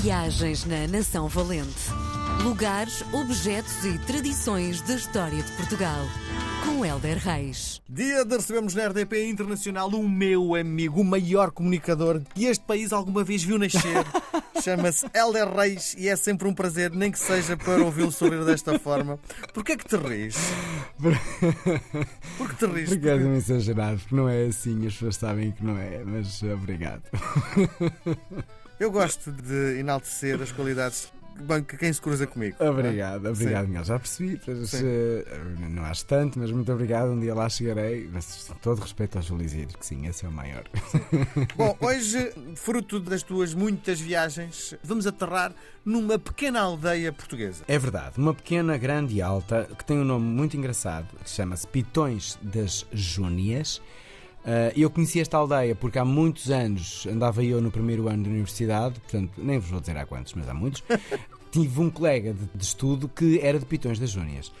Viagens na Nação Valente. Lugares, objetos e tradições da história de Portugal. Com Helder Reis. Dia de recebemos na RDP Internacional o meu amigo, o maior comunicador que este país alguma vez viu nascer. Chama-se Helder Reis e é sempre um prazer, nem que seja para ouvi-lo sorrir desta forma. Porquê é que te rires? Por que te rires? Porque és um exagerado, porque não é assim, as pessoas sabem que não é, mas obrigado. Eu gosto de enaltecer as qualidades bem, que quem se cruza comigo. Obrigado, obrigado, Sim. Miguel. Já percebi, mas, Sim. eh, não acho tanto, mas muito obrigado. Um dia lá chegarei, mas todo respeito aos Julizir, que sim, esse é o maior. Bom, hoje, fruto das tuas muitas viagens, vamos aterrar numa pequena aldeia portuguesa. É verdade, uma pequena, grande e alta, que tem um nome muito engraçado, que chama-se Pitões das Júnias. Uh, eu conheci esta aldeia porque há muitos anos andava eu no primeiro ano de universidade, portanto, nem vos vou dizer há quantos, mas há muitos. Tive um colega de, de estudo que era de Pitões das Júnias.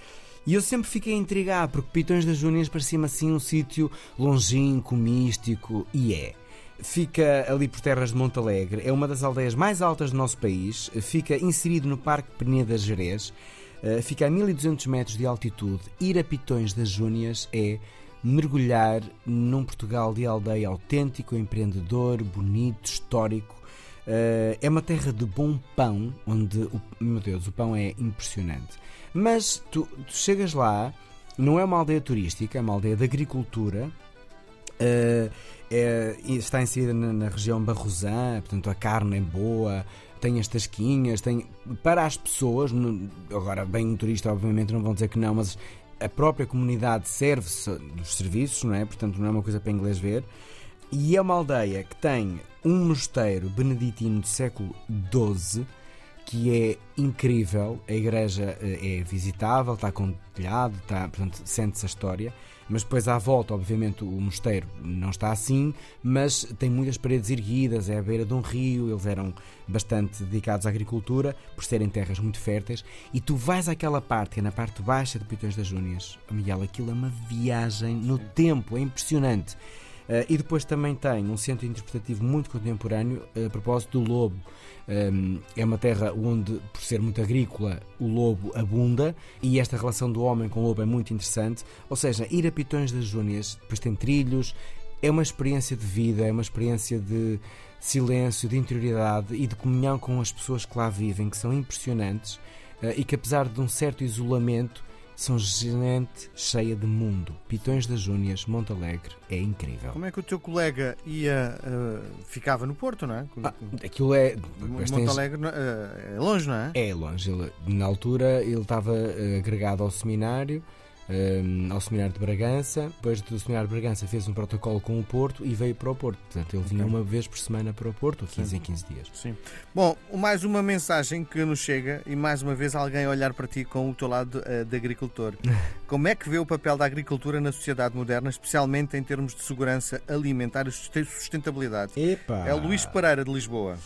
E eu sempre fiquei intrigado porque Pitões das Júnias parecia-me assim um sítio longínquo, místico, e é. Fica ali por terras de Montalegre, é uma das aldeias mais altas do nosso país, fica inserido no Parque Peneda Jerez, eh, fica a 1200 metros de altitude. Ir a Pitões das Júnias é mergulhar num Portugal de aldeia autêntico, empreendedor, bonito, histórico. Eh, é uma terra de bom pão, onde, o, meu Deus, o pão é impressionante. Mas tu, tu chegas lá, não é uma aldeia turística, é uma aldeia de agricultura. Eh, é- está inserida na, na região Barrosã, portanto a carne é boa, tem as tasquinhas, tem para as pessoas, agora bem um turista obviamente não vão dizer que não, mas a própria comunidade serve-se dos serviços, não é? Portanto não é uma coisa para inglês ver. E é uma aldeia que tem um mosteiro beneditino do século XII que é incrível. A igreja eh, é visitável, está com telhado, está, portanto, sente-se a história. Mas depois à volta, obviamente, o mosteiro não está assim, mas tem muitas paredes erguidas, é à beira de um rio, eles eram bastante dedicados à agricultura, por serem terras muito férteis, e tu vais àquela parte, que é na parte baixa de Pitões das Júnias, Miguel, aquilo é uma viagem no tempo, é impressionante. Uh, e depois também tem um centro interpretativo muito contemporâneo uh, a propósito do lobo. Um, é uma terra onde, por ser muito agrícola, o lobo abunda e esta relação do homem com o lobo é muito interessante. Ou seja, ir a Pitões das Júnias, depois tem trilhos, é uma experiência de vida, é uma experiência de silêncio, de interioridade e de comunhão com as pessoas que lá vivem, que são impressionantes e que, apesar de um certo isolamento, são gente cheia de mundo. Pitões das Júnias, Montalegre, é incrível. Como é que o teu colega ia, eh, ficava no Porto, não é? Ah, aquilo é. depois tens- Monte Alegre eh, é longe, não é? É longe. Ele, na altura ele estava eh, agregado ao seminário, eh, ao seminário de Bragança. Depois do seminário de Bragança fez um protocolo com o Porto e veio para o Porto. Portanto, ele vinha Ok. uma vez por semana para o Porto, 15 em 15 dias. Sim. Bom, mais uma mensagem que nos chega e mais uma vez alguém a olhar para ti com o teu lado eh, de agricultor. Como é que vê o papel da agricultura na sociedade moderna, especialmente em termos de segurança alimentar e susten- sustentabilidade? Epa! É o Luís Pereira de Lisboa.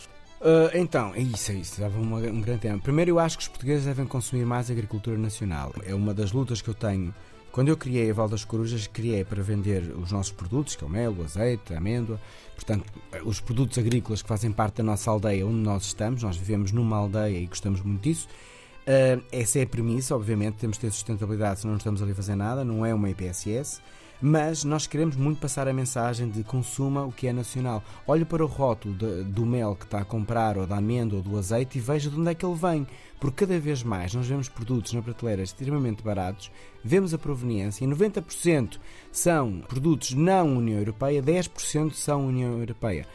Ah, então, é isso, é isso. Dava uma- um grande tema. Primeiro, eu acho que os portugueses devem consumir mais agricultura nacional. É uma das lutas que eu tenho. Quando eu criei a Val das Corujas, criei para vender os nossos produtos, que é o mel, o azeite, a amêndoa. Portanto, os produtos agrícolas que fazem parte da nossa aldeia onde nós estamos. Nós vivemos numa aldeia e gostamos muito disso. Ah, essa é a premissa, obviamente, temos de ter sustentabilidade, senão não estamos ali a fazer nada, não é uma IPSS. Mas nós queremos muito passar a mensagem de consuma o que é nacional. Olhe para o rótulo de- do mel que está a comprar, ou da amêndoa, ou do azeite, e veja de onde é que ele vem. Porque cada vez mais nós vemos produtos na prateleira extremamente baratos, vemos a proveniência, e 90% são produtos não União Europeia, 10% são União Europeia.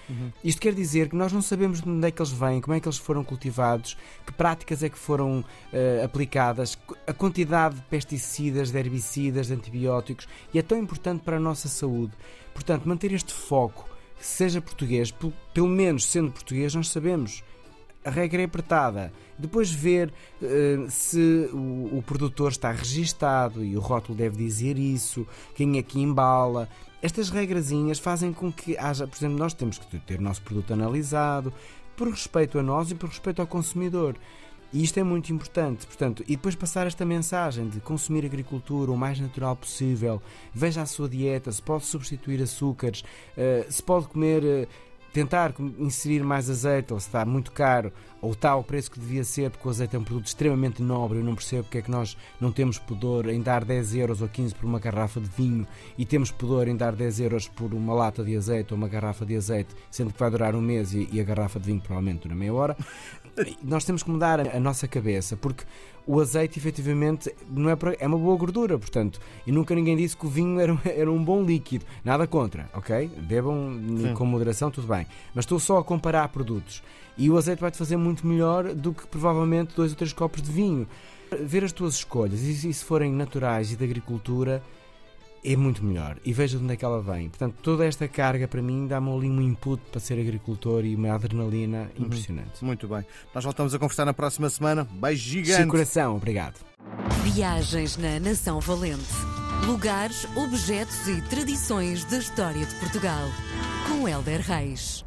Isto quer dizer que nós não sabemos de onde é que eles vêm, como é que eles foram cultivados, que práticas é que foram eh, aplicadas, a quantidade de pesticidas, de herbicidas, de antibióticos, e é tão importante para a nossa saúde. Portanto, manter este foco, seja português, pel- pelo menos sendo português, nós sabemos. A regra é apertada. Depois ver eh, se o, o produtor está registado e o rótulo deve dizer isso, quem é que embala. Estas regrazinhas fazem com que haja, por exemplo, nós temos que ter o nosso produto analisado, por respeito a nós e por respeito ao consumidor. E isto é muito importante, portanto, e depois passar esta mensagem de consumir agricultura o mais natural possível, veja a sua dieta, se pode substituir açúcares, eh, se pode comer eh, tentar inserir mais azeite, ou se está muito caro, ou está ao preço que devia ser, porque o azeite é um produto extremamente nobre. Eu não percebo porque é que nós não temos pudor em dar 10 euros ou 15 por uma garrafa de vinho e temos pudor em dar 10 euros por uma lata de azeite ou uma garrafa de azeite, sendo que vai durar um mês e, a garrafa de vinho provavelmente dura meia hora. Nós temos que mudar a nossa cabeça, porque o azeite efetivamente não é, para, é uma boa gordura, portanto, e nunca ninguém disse que o vinho era, era um bom líquido. Nada contra, ok? Bebam Sim. com moderação, tudo bem. Mas estou só a comparar produtos. E o azeite vai-te fazer muito melhor do que provavelmente dois ou três copos de vinho. Ver as tuas escolhas, e se forem naturais e de agricultura, é muito melhor. E veja de onde é que ela vem. Portanto, toda esta carga para mim dá-me ali um input para ser agricultor e uma adrenalina uhum. impressionante. Muito bem. Nós voltamos a conversar na próxima semana. Beijo gigante. De coração, obrigado. Viagens na Nação Valente. Lugares, objetos e tradições da história de Portugal. Com Helder Reis.